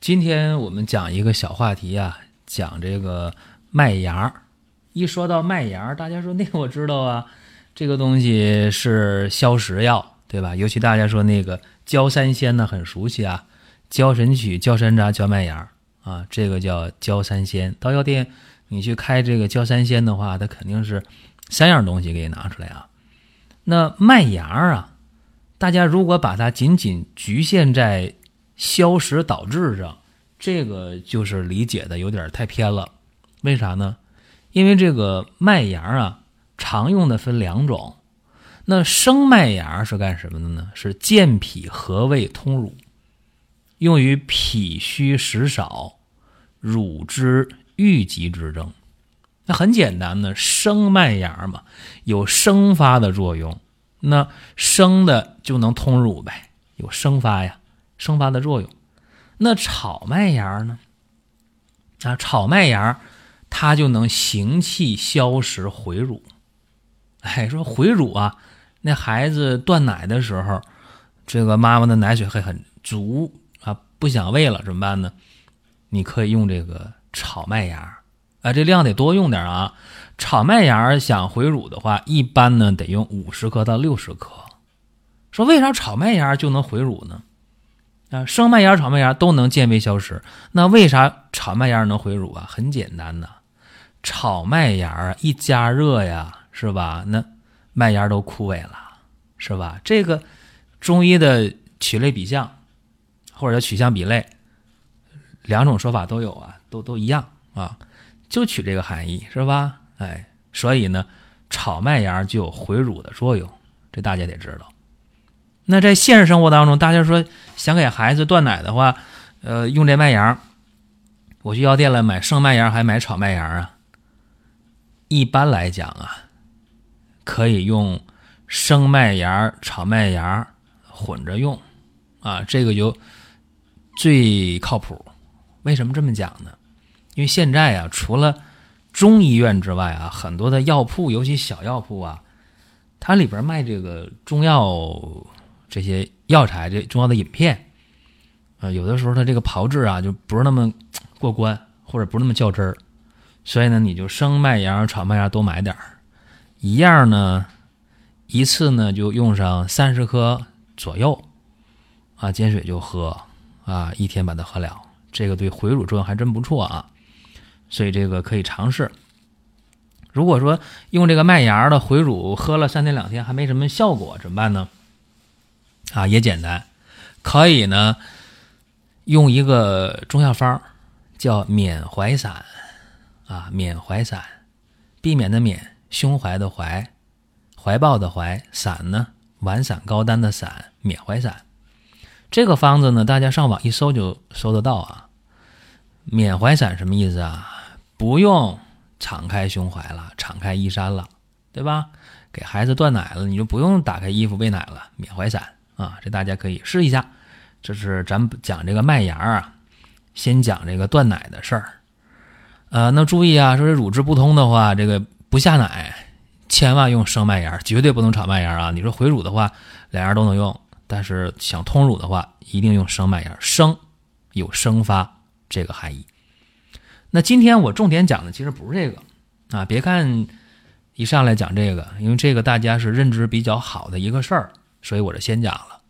今天我们讲一个小话题啊，讲这个麦芽。一说到麦芽，大家说那我知道啊，这个东西是消食药，对吧？尤其大家说那个焦三仙呢，很熟悉啊，焦神曲、焦山楂、焦麦芽啊，这个叫焦三仙。到药店你去开这个焦三仙的话，它肯定是三样东西给你拿出来啊。那麦芽啊，大家如果把它仅仅局限在消食导滞症，这个就是理解的有点太偏了。为啥呢？因为这个麦芽啊，常用的分两种。那生麦芽是干什么的呢？是健脾和胃、通乳，用于脾虚食少、乳汁郁积之症。那很简单的，生麦芽嘛，有生发的作用。那生的就能通乳呗，有生发呀。生发的作用，那炒麦芽呢？啊，炒麦芽它就能行气消食回乳。哎，说回乳啊，那孩子断奶的时候，这个妈妈的奶水还很足啊，不想喂了怎么办呢？你可以用这个炒麦芽啊，这量得多用点啊。炒麦芽想回乳的话，一般呢得用五十克到六十克。说为啥炒麦芽就能回乳呢？啊，生麦芽、炒麦芽都能健胃消食，那为啥炒麦芽能回乳啊？很简单呐，炒麦芽一加热呀，是吧？那麦芽都枯萎了，是吧？这个中医的取类比象，或者叫取象比类，两种说法都有啊，都都一样啊，就取这个含义，是吧？哎，所以呢，炒麦芽就有回乳的作用，这大家得知道。那在现实生活当中，大家说想给孩子断奶的话，呃，用这麦芽，我去药店了买生麦芽还买炒麦芽啊？一般来讲啊，可以用生麦芽、炒麦芽混着用，啊，这个就最靠谱。为什么这么讲呢？因为现在啊，除了中医院之外啊，很多的药铺，尤其小药铺啊，它里边卖这个中药。这些药材，这中药的饮片，啊，有的时候它这个炮制啊就不是那么过关，或者不是那么较真儿，所以呢，你就生麦芽、炒麦芽多买点儿，一样呢，一次呢就用上三十克左右，啊，煎水就喝，啊，一天把它喝了，这个对回乳作用还真不错啊，所以这个可以尝试。如果说用这个麦芽的回乳喝了三天两天还没什么效果，怎么办呢？啊，也简单，可以呢，用一个中药方叫缅怀散，啊，缅怀散，避免的免，胸怀的怀，怀抱的怀，散呢，丸散高丹的散，缅怀散。这个方子呢，大家上网一搜就搜得到啊。缅怀散什么意思啊？不用敞开胸怀了，敞开衣衫了，对吧？给孩子断奶了，你就不用打开衣服喂奶了，缅怀散。啊，这大家可以试一下。这是咱讲这个麦芽啊，先讲这个断奶的事儿。呃，那注意啊，说这乳汁不通的话，这个不下奶，千万用生麦芽，绝对不能炒麦芽啊。你说回乳的话，两样都能用，但是想通乳的话，一定用生麦芽，生有生发这个含义。那今天我重点讲的其实不是这个啊，别看一上来讲这个，因为这个大家是认知比较好的一个事儿。所以我就先讲了。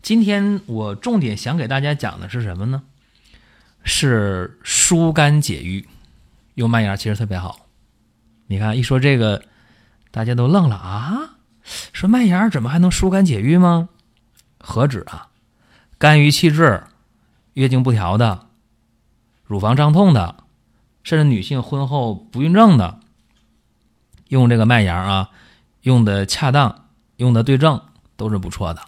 今天我重点想给大家讲的是什么呢？是疏肝解郁，用麦芽其实特别好。你看一说这个，大家都愣了啊！说麦芽怎么还能疏肝解郁吗？何止啊！肝郁气滞、月经不调的、乳房胀痛的，甚至女性婚后不孕症的，用这个麦芽啊，用的恰当，用的对症。都是不错的，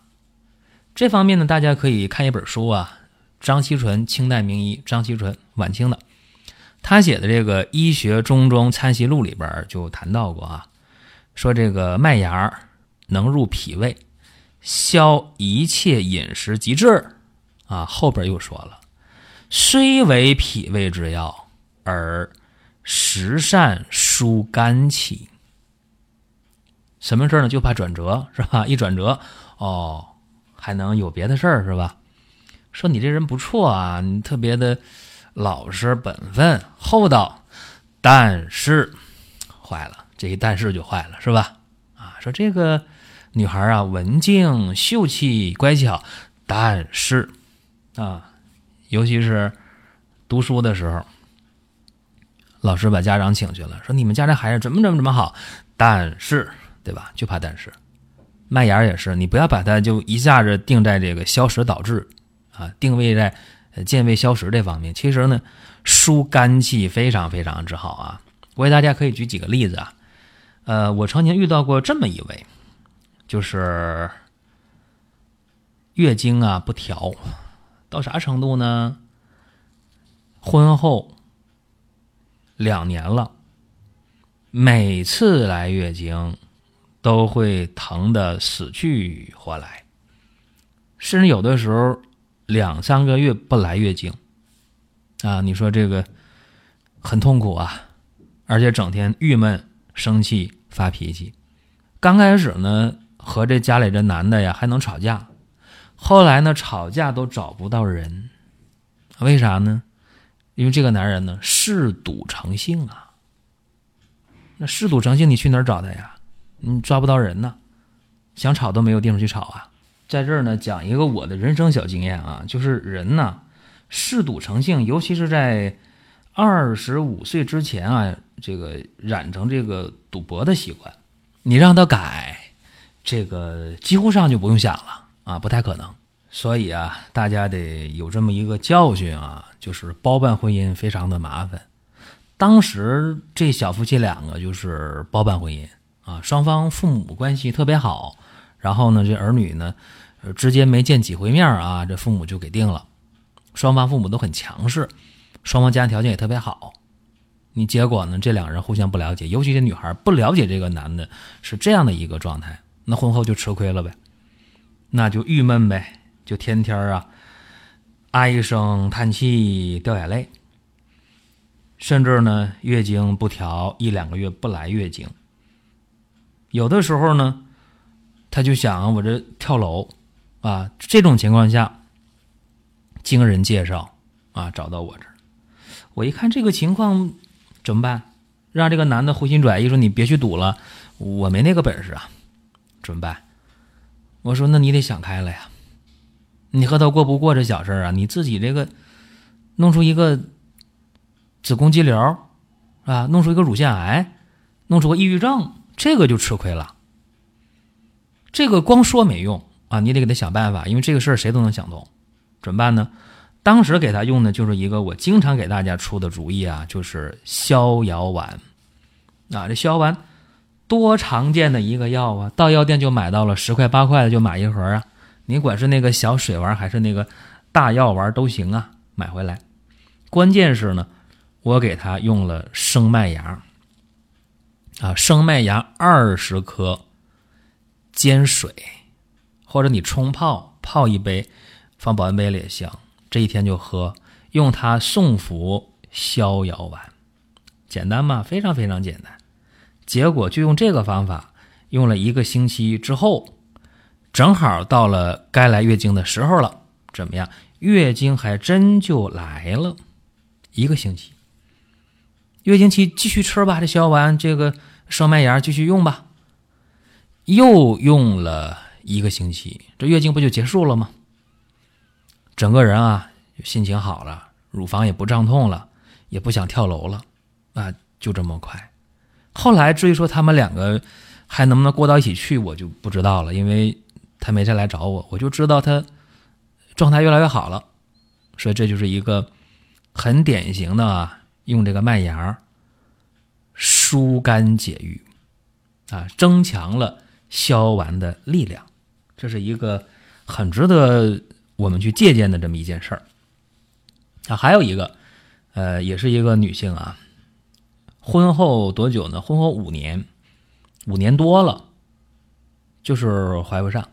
这方面呢，大家可以看一本书啊，张锡纯，清代名医张锡纯，晚清的。他写的这个《医学中中参习录》里边就谈到过啊，说这个麦芽能入脾胃，消一切饮食积滞啊。后边又说了，虽为脾胃之药，而实善疏肝气。什么事儿呢？就怕转折，是吧？一转折，哦，还能有别的事儿，是吧？说你这人不错啊，你特别的老实本分、厚道，但是坏了，这一但是就坏了，是吧？啊，说这个女孩啊，文静秀气、乖巧，但是啊，尤其是读书的时候，老师把家长请去了，说你们家这孩子怎么怎么怎么好，但是。对吧？就怕但是，麦芽也是，你不要把它就一下子定在这个消食导滞啊，定位在健胃消食这方面。其实呢，疏肝气非常非常之好啊。我给大家可以举几个例子啊。呃，我曾经遇到过这么一位，就是月经啊不调，到啥程度呢？婚后两年了，每次来月经。都会疼得死去活来，甚至有的时候两三个月不来月经，啊，你说这个很痛苦啊，而且整天郁闷、生气、发脾气。刚开始呢，和这家里这男的呀还能吵架，后来呢吵架都找不到人，为啥呢？因为这个男人呢嗜赌成性啊。那嗜赌成性，你去哪儿找他呀？你抓不到人呢，想吵都没有地方去吵啊！在这儿呢，讲一个我的人生小经验啊，就是人呢，嗜赌成性，尤其是在二十五岁之前啊，这个染成这个赌博的习惯，你让他改，这个几乎上就不用想了啊，不太可能。所以啊，大家得有这么一个教训啊，就是包办婚姻非常的麻烦。当时这小夫妻两个就是包办婚姻。啊，双方父母关系特别好，然后呢，这儿女呢，之间没见几回面啊，这父母就给定了。双方父母都很强势，双方家庭条件也特别好。你结果呢，这两人互相不了解，尤其这女孩不了解这个男的是这样的一个状态，那婚后就吃亏了呗，那就郁闷呗，就天天啊唉声叹气、掉眼泪，甚至呢月经不调，一两个月不来月经。有的时候呢，他就想我这跳楼，啊，这种情况下，经人介绍啊，找到我这儿，我一看这个情况怎么办？让这个男的回心转意说你别去赌了，我没那个本事啊，怎么办？我说那你得想开了呀，你和他过不过这小事啊？你自己这个弄出一个子宫肌瘤啊，弄出一个乳腺癌，弄出个抑郁症。这个就吃亏了，这个光说没用啊，你得给他想办法，因为这个事儿谁都能想通，怎么办呢？当时给他用的就是一个我经常给大家出的主意啊，就是逍遥丸啊。这逍遥丸多常见的一个药啊，到药店就买到了，十块八块的就买一盒啊。你管是那个小水丸还是那个大药丸都行啊，买回来。关键是呢，我给他用了生麦芽。啊，生麦芽二十克，煎水，或者你冲泡泡一杯，放保温杯里也行。这一天就喝，用它送服逍遥丸，简单吗？非常非常简单。结果就用这个方法，用了一个星期之后，正好到了该来月经的时候了。怎么样？月经还真就来了，一个星期。月经期继续吃吧，这逍遥丸这个。生麦芽继续用吧，又用了一个星期，这月经不就结束了吗？整个人啊，心情好了，乳房也不胀痛了，也不想跳楼了，啊，就这么快。后来至于说他们两个还能不能过到一起去，我就不知道了，因为他没再来找我，我就知道他状态越来越好了。所以这就是一个很典型的用这个麦芽。疏肝解郁，啊，增强了消丸的力量，这是一个很值得我们去借鉴的这么一件事儿。啊，还有一个，呃，也是一个女性啊，婚后多久呢？婚后五年，五年多了，就是怀不上。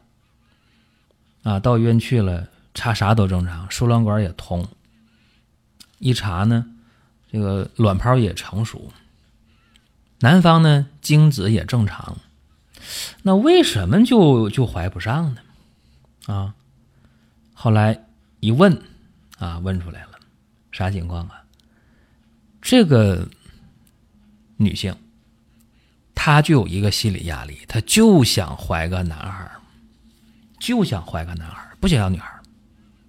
啊，到医院去了，查啥都正常，输卵管也通。一查呢，这个卵泡也成熟，男方呢精子也正常，那为什么就就怀不上呢？啊，后来一问，啊，问出来了，啥情况啊？这个女性，她就有一个心理压力，她就想怀个男孩就想怀个男孩不想要女孩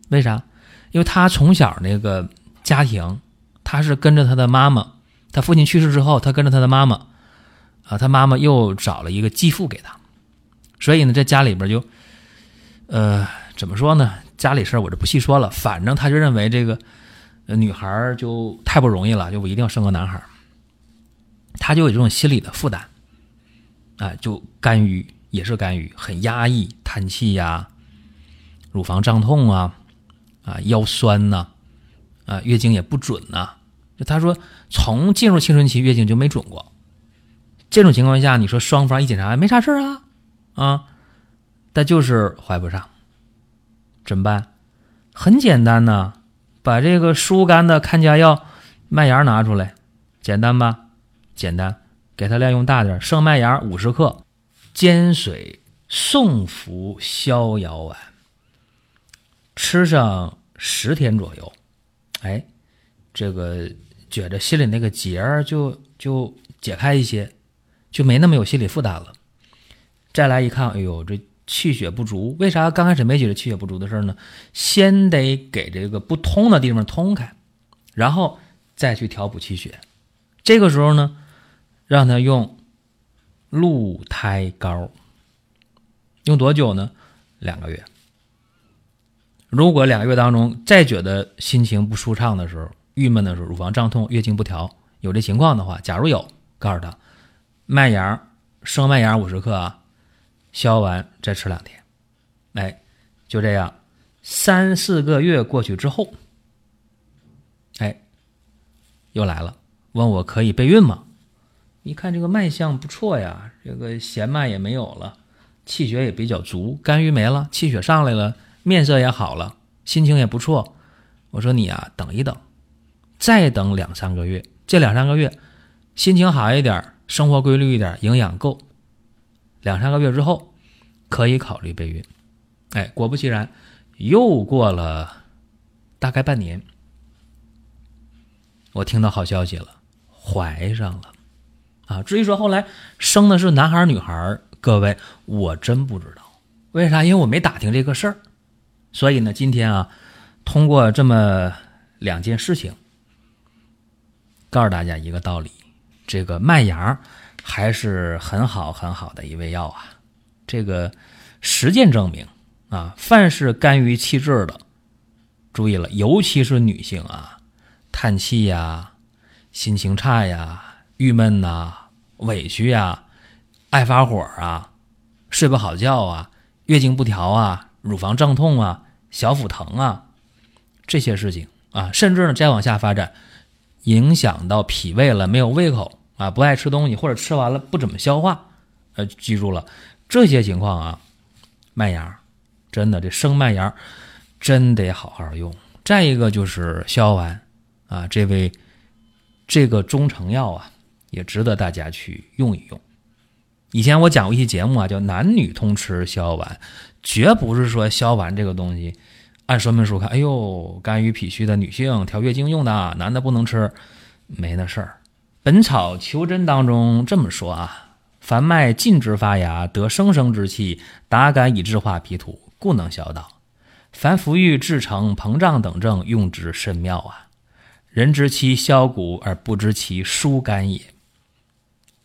为啥？因为她从小那个。家庭，她是跟着她的妈妈，他父亲去世之后，他跟着他的妈妈，啊，他妈妈又找了一个继父给他，所以呢，在家里边就，呃，怎么说呢？家里事儿我就不细说了，反正他就认为这个女孩就太不容易了，就我一定要生个男孩，他就有这种心理的负担，啊，就干预也是干预，很压抑，叹气呀，乳房胀痛啊，啊，腰酸呐。啊，月经也不准呐。就他说，从进入青春期，月经就没准过。这种情况下，你说双方一检查没啥事啊，啊，但就是怀不上，怎么办？很简单呐，把这个疏肝的看家药麦芽拿出来，简单吧？简单，给他量用大点，生麦芽五十克，煎水送服逍遥丸，吃上十天左右。哎，这个觉着心里那个结儿就就解开一些，就没那么有心理负担了。再来一看，哎呦，这气血不足，为啥刚开始没觉得气血不足的事儿呢？先得给这个不通的地方通开，然后再去调补气血。这个时候呢，让他用鹿胎膏，用多久呢？两个月。如果两个月当中再觉得心情不舒畅的时候、郁闷的时候、乳房胀痛、月经不调有这情况的话，假如有，告诉他麦芽生麦芽五十克啊，消完再吃两天，哎，就这样，三四个月过去之后，哎，又来了，问我可以备孕吗？一看这个脉象不错呀，这个弦脉也没有了，气血也比较足，肝郁没了，气血上来了。面色也好了，心情也不错。我说你啊，等一等，再等两三个月。这两三个月，心情好一点，生活规律一点，营养够，两三个月之后可以考虑备孕。哎，果不其然，又过了大概半年，我听到好消息了，怀上了。啊，至于说后来生的是男孩女孩，各位我真不知道，为啥？因为我没打听这个事儿。所以呢，今天啊，通过这么两件事情，告诉大家一个道理：这个麦芽还是很好很好的一味药啊。这个实践证明啊，凡是肝郁气滞的，注意了，尤其是女性啊，叹气呀、心情差呀、郁闷呐、委屈呀、爱发火啊、睡不好觉啊、月经不调啊。乳房胀痛啊，小腹疼啊，这些事情啊，甚至呢再往下发展，影响到脾胃了，没有胃口啊，不爱吃东西，或者吃完了不怎么消化，呃，记住了这些情况啊，麦芽真的这生麦芽真得好好用。再一个就是逍遥丸啊，这位这个中成药啊，也值得大家去用一用。以前我讲过一期节目啊，叫男女通吃逍遥丸。绝不是说消丸这个东西，按说明书看，哎呦，肝郁脾虚的女性调月经用的，男的不能吃，没那事儿。《本草求真》当中这么说啊：凡脉禁止发芽，得生生之气，达肝以治化脾土，故能消导。凡服郁制成膨胀等症，用之甚妙啊！人知其消谷，而不知其疏肝也。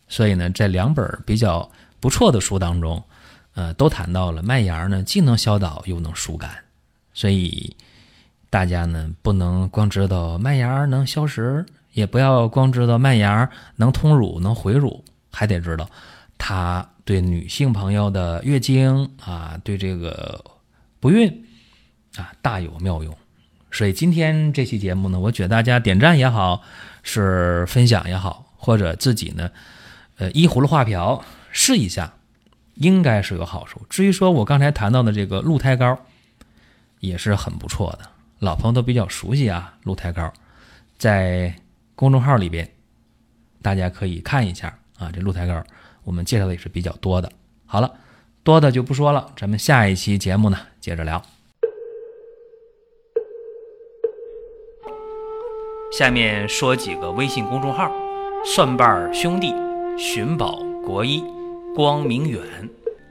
所以呢，这两本比较不错的书当中。呃，都谈到了麦芽呢，既能消导又能疏肝，所以大家呢不能光知道麦芽能消食，也不要光知道麦芽能通乳、能回乳，还得知道它对女性朋友的月经啊，对这个不孕啊大有妙用。所以今天这期节目呢，我觉得大家点赞也好，是分享也好，或者自己呢，呃，依葫芦画瓢试一下，应该是有好处。至于说我刚才谈到的这个鹿胎膏，也是很不错的，老朋友都比较熟悉啊。鹿胎膏在公众号里边，大家可以看一下啊。这鹿胎膏我们介绍的也是比较多的。好了，多的就不说了，咱们下一期节目呢接着聊。下面说几个微信公众号：蒜瓣兄弟、寻宝国医、光明远。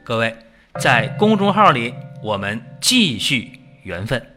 各位在公众号里，我们继续缘分。